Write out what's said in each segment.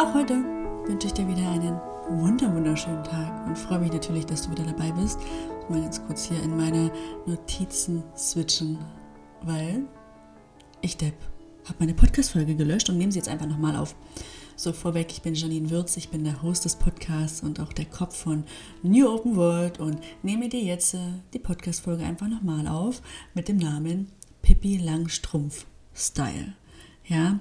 Auch heute wünsche ich dir wieder einen wunderschönen Tag und freue mich natürlich, dass du wieder dabei bist. Mal ganz kurz hier in meine Notizen switchen, weil ich Depp habe meine Podcast-Folge gelöscht und nehme sie jetzt einfach nochmal auf. So vorweg, ich bin Janine Würz, ich bin der Host des Podcasts und auch der Kopf von New Open World und nehme dir jetzt äh, die Podcast-Folge einfach nochmal auf mit dem Namen Pippi Langstrumpf Style. Ja,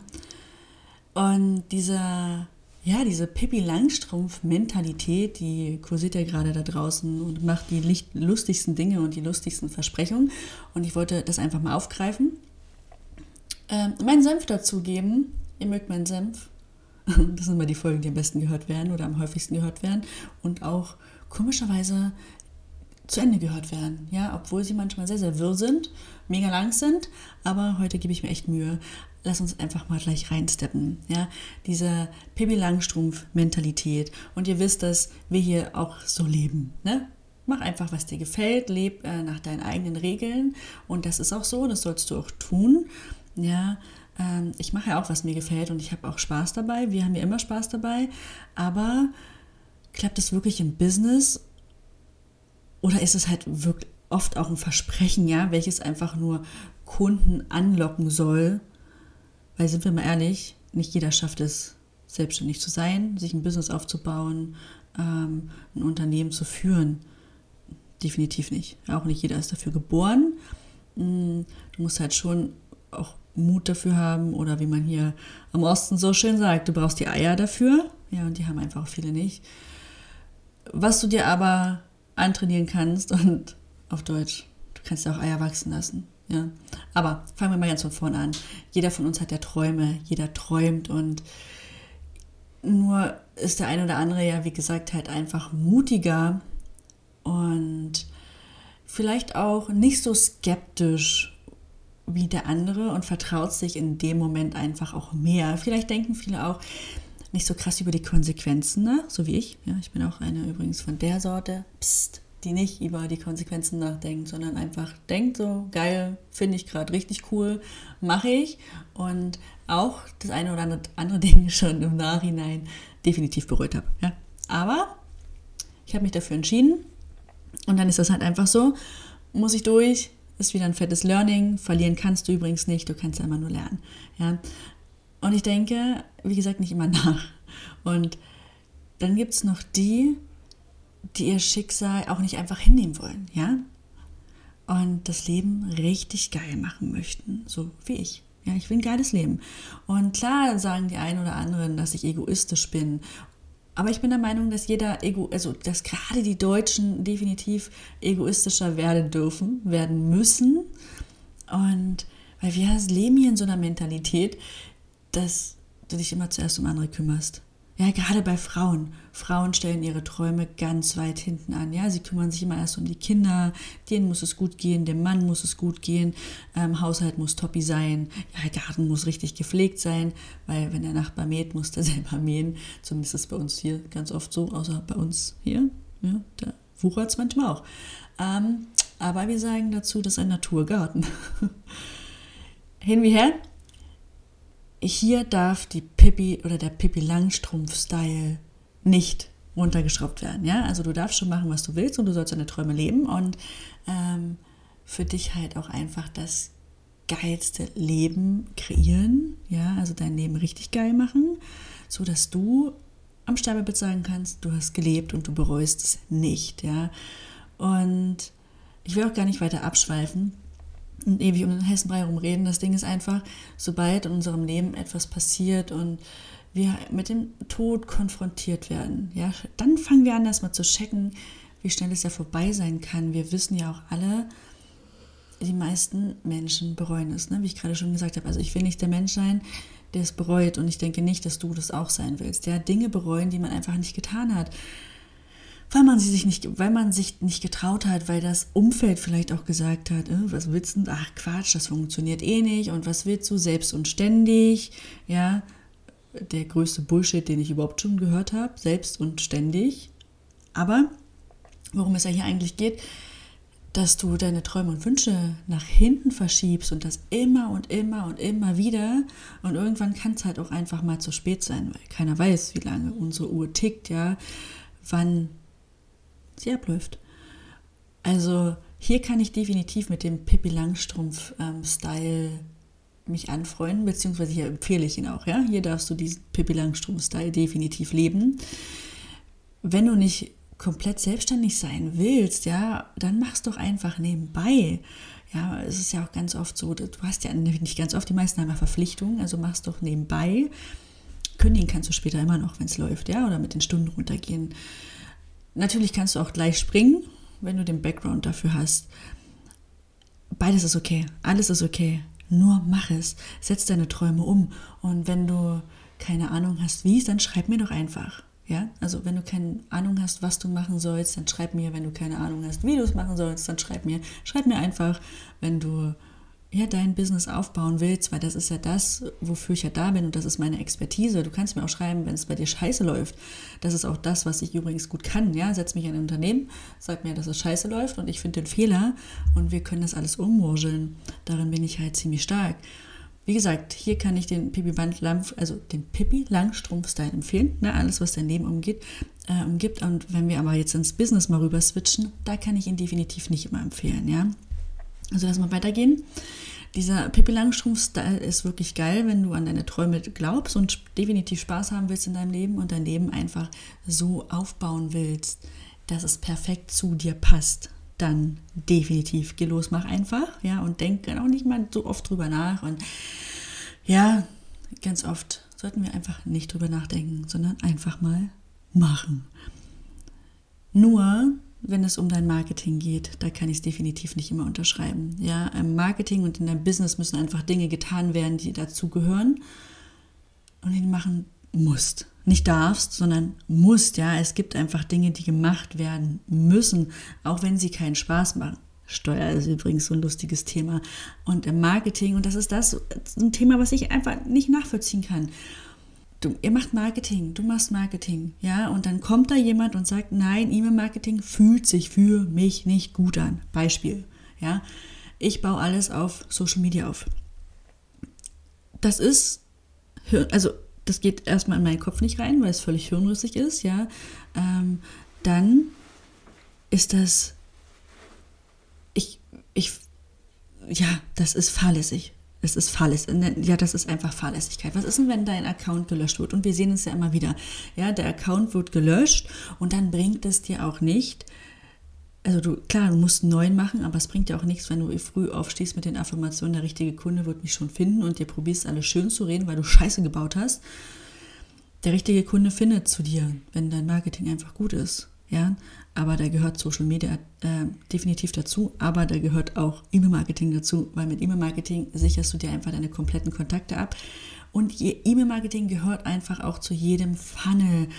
und dieser, ja, diese Pippi Langstrumpf-Mentalität, die kursiert ja gerade da draußen und macht die lustigsten Dinge und die lustigsten Versprechungen. Und ich wollte das einfach mal aufgreifen. Ähm, meinen Senf dazugeben. Ihr mögt meinen Senf. Das sind immer die Folgen, die am besten gehört werden oder am häufigsten gehört werden. Und auch komischerweise zu Ende gehört werden. Ja, obwohl sie manchmal sehr, sehr wirr sind, mega lang sind. Aber heute gebe ich mir echt Mühe lass uns einfach mal gleich reinsteppen. Ja, diese Pippi Langstrumpf-Mentalität. Und ihr wisst, dass wir hier auch so leben. Ne? Mach einfach, was dir gefällt, leb äh, nach deinen eigenen Regeln. Und das ist auch so, das sollst du auch tun. Ja, ähm, ich mache ja auch, was mir gefällt und ich habe auch Spaß dabei. Wir haben ja immer Spaß dabei. Aber klappt es wirklich im Business? Oder ist es halt wirklich oft auch ein Versprechen, ja, welches einfach nur Kunden anlocken soll, weil sind wir mal ehrlich, nicht jeder schafft es, selbstständig zu sein, sich ein Business aufzubauen, ähm, ein Unternehmen zu führen. Definitiv nicht. Auch nicht jeder ist dafür geboren. Mm, du musst halt schon auch Mut dafür haben oder wie man hier am Osten so schön sagt, du brauchst die Eier dafür. Ja, und die haben einfach viele nicht. Was du dir aber antrainieren kannst und auf Deutsch, du kannst ja auch Eier wachsen lassen. Ja. Aber fangen wir mal ganz von vorne an. Jeder von uns hat ja Träume, jeder träumt und nur ist der eine oder andere ja, wie gesagt, halt einfach mutiger und vielleicht auch nicht so skeptisch wie der andere und vertraut sich in dem Moment einfach auch mehr. Vielleicht denken viele auch nicht so krass über die Konsequenzen, ne? so wie ich. Ja, ich bin auch eine übrigens von der Sorte. Psst, die nicht über die Konsequenzen nachdenkt, sondern einfach denkt so, geil, finde ich gerade richtig cool, mache ich. Und auch das eine oder andere Ding schon im Nachhinein definitiv bereut habe. Ja. Aber ich habe mich dafür entschieden und dann ist das halt einfach so, muss ich durch, ist wieder ein fettes Learning, verlieren kannst du übrigens nicht, du kannst immer nur lernen. Ja. Und ich denke, wie gesagt, nicht immer nach. Und dann gibt es noch die, die ihr Schicksal auch nicht einfach hinnehmen wollen, ja? Und das Leben richtig geil machen möchten, so wie ich. Ja, ich will ein geiles Leben. Und klar sagen die einen oder anderen, dass ich egoistisch bin. Aber ich bin der Meinung, dass jeder Ego, also dass gerade die Deutschen definitiv egoistischer werden dürfen, werden müssen. Und weil wir leben hier in so einer Mentalität, dass du dich immer zuerst um andere kümmerst. Ja, gerade bei Frauen. Frauen stellen ihre Träume ganz weit hinten an. Ja, sie kümmern sich immer erst um die Kinder. Denen muss es gut gehen, dem Mann muss es gut gehen. Ähm, Haushalt muss toppi sein. Ja, Garten muss richtig gepflegt sein, weil wenn der Nachbar mäht, muss der selber mähen. Zumindest ist es bei uns hier ganz oft so, außer bei uns hier. Ja, da wuchert es manchmal auch. Ähm, aber wir sagen dazu, das ist ein Naturgarten. Hin wie her, hier darf die Pippi oder der Pippi Langstrumpf-Style nicht runtergeschraubt werden. Ja? Also du darfst schon machen, was du willst und du sollst deine Träume leben und ähm, für dich halt auch einfach das geilste Leben kreieren, ja, also dein Leben richtig geil machen, so dass du am Sterbebett sagen kannst, du hast gelebt und du bereust es nicht, ja. Und ich will auch gar nicht weiter abschweifen und ewig um den heißen Brei rumreden. Das Ding ist einfach, sobald in unserem Leben etwas passiert und wir mit dem Tod konfrontiert werden, ja, dann fangen wir an, erstmal zu checken, wie schnell es ja vorbei sein kann. Wir wissen ja auch alle, die meisten Menschen bereuen es, ne? wie ich gerade schon gesagt habe. Also ich will nicht der Mensch sein, der es bereut und ich denke nicht, dass du das auch sein willst. Ja, Dinge bereuen, die man einfach nicht getan hat weil man sie sich nicht, weil man sich nicht getraut hat, weil das Umfeld vielleicht auch gesagt hat, äh, was willst du? Ach Quatsch, das funktioniert eh nicht und was willst du? Selbst und ständig, ja, der größte Bullshit, den ich überhaupt schon gehört habe, selbst und ständig. Aber worum es ja hier eigentlich geht, dass du deine Träume und Wünsche nach hinten verschiebst und das immer und immer und immer wieder. Und irgendwann kann es halt auch einfach mal zu spät sein, weil keiner weiß, wie lange unsere Uhr tickt, ja, wann sie abläuft. Also hier kann ich definitiv mit dem Pippi Langstrumpf-Style ähm, mich anfreunden, beziehungsweise hier empfehle ich ihn auch, ja. Hier darfst du diesen Pippi Langstrumpf-Style definitiv leben. Wenn du nicht komplett selbstständig sein willst, ja, dann mach's doch einfach nebenbei. Ja, es ist ja auch ganz oft so, du hast ja nicht ganz oft, die meisten haben ja Verpflichtungen, also mach's doch nebenbei. Kündigen kannst du später immer noch, wenn es läuft, ja, oder mit den Stunden runtergehen. Natürlich kannst du auch gleich springen, wenn du den Background dafür hast. Beides ist okay, alles ist okay. Nur mach es, setz deine Träume um. Und wenn du keine Ahnung hast, wie, dann schreib mir doch einfach. Ja, also wenn du keine Ahnung hast, was du machen sollst, dann schreib mir. Wenn du keine Ahnung hast, wie du es machen sollst, dann schreib mir. Schreib mir einfach, wenn du ja, dein Business aufbauen willst, weil das ist ja das, wofür ich ja da bin und das ist meine Expertise. Du kannst mir auch schreiben, wenn es bei dir scheiße läuft. Das ist auch das, was ich übrigens gut kann. Ja, setz mich in ein Unternehmen, sag mir, dass es scheiße läuft und ich finde den Fehler und wir können das alles ummurscheln. Darin bin ich halt ziemlich stark. Wie gesagt, hier kann ich den Pippi Langstrumpf, also den Pippi Langstrumpf-Style empfehlen. Ne, alles, was dein Leben umgeht, äh, umgibt. Und wenn wir aber jetzt ins Business mal rüber switchen, da kann ich ihn definitiv nicht immer empfehlen. Ja, also lass mal weitergehen. Dieser Pippi Langstrumpf-Style ist wirklich geil, wenn du an deine Träume glaubst und definitiv Spaß haben willst in deinem Leben und dein Leben einfach so aufbauen willst, dass es perfekt zu dir passt. Dann definitiv geh los, mach einfach, ja, und denk auch nicht mal so oft drüber nach. Und ja, ganz oft sollten wir einfach nicht drüber nachdenken, sondern einfach mal machen. Nur wenn es um dein Marketing geht, da kann ich es definitiv nicht immer unterschreiben. Ja, im Marketing und in deinem Business müssen einfach Dinge getan werden, die dazugehören und die machen musst. Nicht darfst, sondern musst. Ja, es gibt einfach Dinge, die gemacht werden müssen, auch wenn sie keinen Spaß machen. Steuer ist übrigens so ein lustiges Thema. Und im Marketing, und das ist das, ein Thema, was ich einfach nicht nachvollziehen kann du, ihr macht Marketing, du machst Marketing, ja, und dann kommt da jemand und sagt, nein, E-Mail-Marketing fühlt sich für mich nicht gut an. Beispiel, ja. Ich baue alles auf Social Media auf. Das ist, also das geht erstmal in meinen Kopf nicht rein, weil es völlig hirnrissig ist, ja. Ähm, dann ist das, ich, ich, ja, das ist fahrlässig. Es ist fahrlässig. Ne, ja, das ist einfach Fahrlässigkeit. Was ist denn, wenn dein Account gelöscht wird? Und wir sehen es ja immer wieder. Ja, der Account wird gelöscht und dann bringt es dir auch nicht. Also du, klar, du musst einen neuen machen, aber es bringt dir auch nichts, wenn du früh aufstehst mit den Affirmationen, der richtige Kunde wird mich schon finden und dir probierst alles schön zu reden, weil du Scheiße gebaut hast. Der richtige Kunde findet zu dir, wenn dein Marketing einfach gut ist. Ja, aber da gehört Social Media äh, definitiv dazu, aber da gehört auch E-Mail-Marketing dazu, weil mit E-Mail-Marketing sicherst du dir einfach deine kompletten Kontakte ab. Und E-Mail-Marketing gehört einfach auch zu jedem Funnel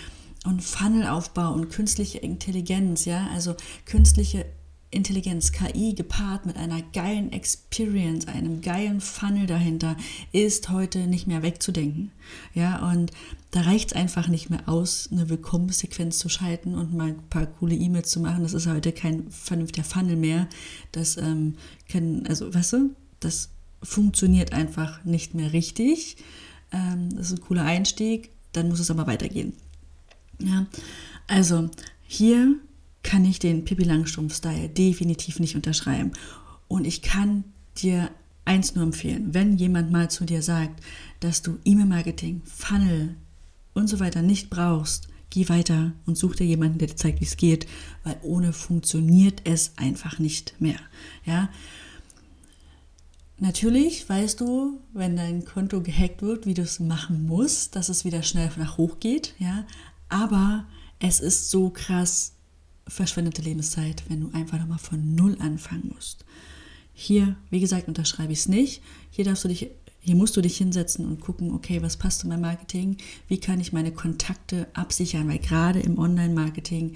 und Funnelaufbau und künstliche Intelligenz, ja, also künstliche Intelligenz, KI gepaart mit einer geilen Experience, einem geilen Funnel dahinter, ist heute nicht mehr wegzudenken. Ja, und da reicht es einfach nicht mehr aus, eine Willkommenssequenz zu schalten und mal ein paar coole E-Mails zu machen. Das ist heute kein vernünftiger Funnel mehr. Das ähm, kann, also, weißt du, das funktioniert einfach nicht mehr richtig. Ähm, das ist ein cooler Einstieg, dann muss es aber weitergehen. Ja, also hier kann ich den Pippi Langstrumpf-Style definitiv nicht unterschreiben. Und ich kann dir eins nur empfehlen, wenn jemand mal zu dir sagt, dass du E-Mail-Marketing, Funnel und so weiter nicht brauchst, geh weiter und such dir jemanden, der dir zeigt, wie es geht, weil ohne funktioniert es einfach nicht mehr. Ja. Natürlich weißt du, wenn dein Konto gehackt wird, wie du es machen musst, dass es wieder schnell nach hoch geht, ja. Aber es ist so krass verschwendete Lebenszeit, wenn du einfach nochmal von Null anfangen musst. Hier, wie gesagt, unterschreibe ich es nicht. Hier darfst du dich, hier musst du dich hinsetzen und gucken, okay, was passt zu meinem Marketing? Wie kann ich meine Kontakte absichern? Weil gerade im Online-Marketing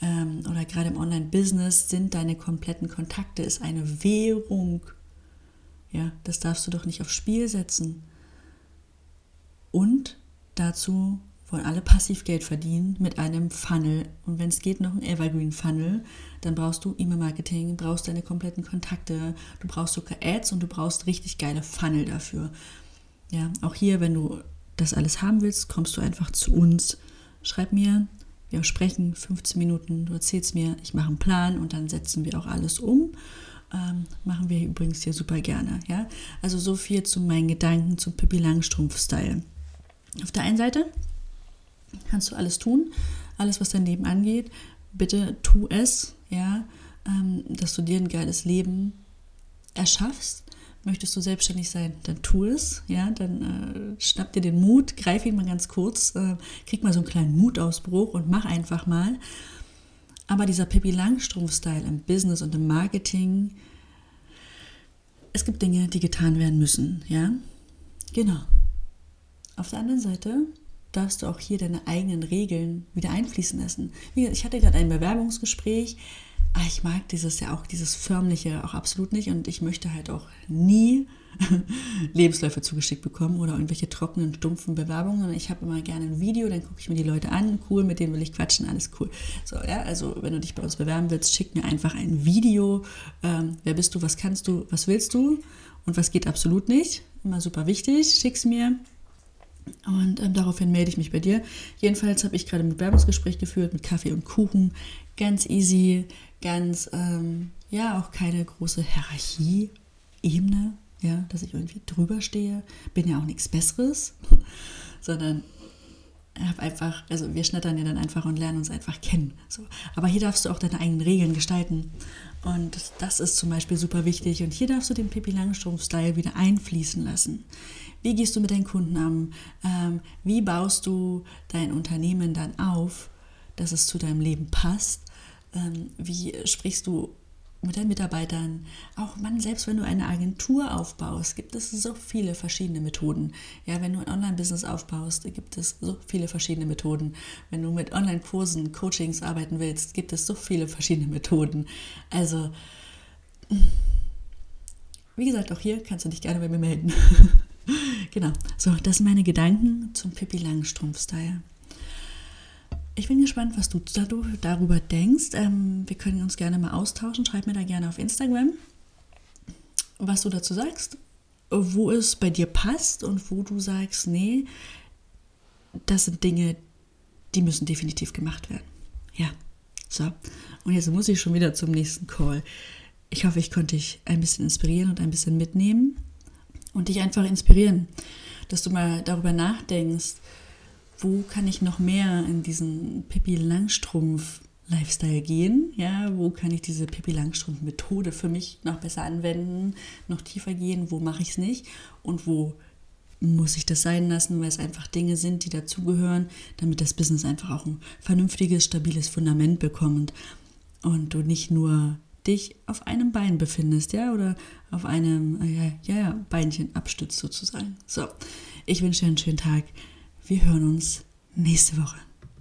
ähm, oder gerade im Online-Business sind deine kompletten Kontakte ist eine Währung. Ja, das darfst du doch nicht aufs Spiel setzen. Und dazu wollen alle passiv Geld verdienen mit einem Funnel. Und wenn es geht, noch ein Evergreen Funnel. Dann brauchst du E-Mail-Marketing, brauchst deine kompletten Kontakte, du brauchst sogar Ads und du brauchst richtig geile Funnel dafür. Ja, auch hier, wenn du das alles haben willst, kommst du einfach zu uns. Schreib mir, wir sprechen 15 Minuten, du erzählst mir, ich mache einen Plan und dann setzen wir auch alles um. Ähm, machen wir übrigens hier super gerne. Ja? Also so viel zu meinen Gedanken zum Pippi Langstrumpf-Style. Auf der einen Seite kannst du alles tun, alles, was dein Leben angeht. Bitte tu es, ja, ähm, dass du dir ein geiles Leben erschaffst. Möchtest du selbstständig sein, dann tu es, ja, dann äh, schnapp dir den Mut, greif ihn mal ganz kurz, äh, krieg mal so einen kleinen Mutausbruch und mach einfach mal. Aber dieser Pippi Langstrumpf-Style im Business und im Marketing, es gibt Dinge, die getan werden müssen, ja. Genau. Auf der anderen Seite darfst du auch hier deine eigenen Regeln wieder einfließen lassen. Ich hatte gerade ein Bewerbungsgespräch. Aber ich mag dieses ja auch, dieses förmliche auch absolut nicht und ich möchte halt auch nie Lebensläufe zugeschickt bekommen oder irgendwelche trockenen, stumpfen Bewerbungen. Ich habe immer gerne ein Video, dann gucke ich mir die Leute an, cool, mit denen will ich quatschen, alles cool. So, ja, also wenn du dich bei uns bewerben willst, schick mir einfach ein Video. Ähm, wer bist du, was kannst du, was willst du und was geht absolut nicht. Immer super wichtig, schick's mir. Und ähm, daraufhin melde ich mich bei dir. Jedenfalls habe ich gerade ein Bewerbungsgespräch geführt mit Kaffee und Kuchen. Ganz easy, ganz, ähm, ja, auch keine große Hierarchie-Ebene, ja, dass ich irgendwie drüber stehe. Bin ja auch nichts Besseres, sondern habe einfach, also wir schnattern ja dann einfach und lernen uns einfach kennen. So. Aber hier darfst du auch deine eigenen Regeln gestalten. Und das ist zum Beispiel super wichtig. Und hier darfst du den Pippi Langstrumpf-Style wieder einfließen lassen. Wie gehst du mit deinen Kunden um? Ähm, wie baust du dein Unternehmen dann auf, dass es zu deinem Leben passt? Ähm, wie sprichst du mit deinen Mitarbeitern, auch man, selbst wenn du eine Agentur aufbaust, gibt es so viele verschiedene Methoden. Ja, wenn du ein Online-Business aufbaust, gibt es so viele verschiedene Methoden. Wenn du mit Online-Kursen, Coachings arbeiten willst, gibt es so viele verschiedene Methoden. Also, wie gesagt, auch hier kannst du dich gerne bei mir melden. genau. So, das sind meine Gedanken zum Pippi Langstrumpf-Style. Ich bin gespannt, was du darüber denkst. Ähm, wir können uns gerne mal austauschen. Schreib mir da gerne auf Instagram, was du dazu sagst, wo es bei dir passt und wo du sagst, nee, das sind Dinge, die müssen definitiv gemacht werden. Ja, so. Und jetzt muss ich schon wieder zum nächsten Call. Ich hoffe, ich konnte dich ein bisschen inspirieren und ein bisschen mitnehmen und dich einfach inspirieren, dass du mal darüber nachdenkst, wo kann ich noch mehr in diesen Pippi Langstrumpf Lifestyle gehen? Ja, wo kann ich diese Pippi Langstrumpf Methode für mich noch besser anwenden, noch tiefer gehen? Wo mache ich es nicht? Und wo muss ich das sein lassen, weil es einfach Dinge sind, die dazugehören, damit das Business einfach auch ein vernünftiges, stabiles Fundament bekommt und du nicht nur dich auf einem Bein befindest, ja, oder auf einem äh, ja, ja, Beinchen abstützt sozusagen. So, ich wünsche dir einen schönen Tag. Wir hören uns nächste Woche.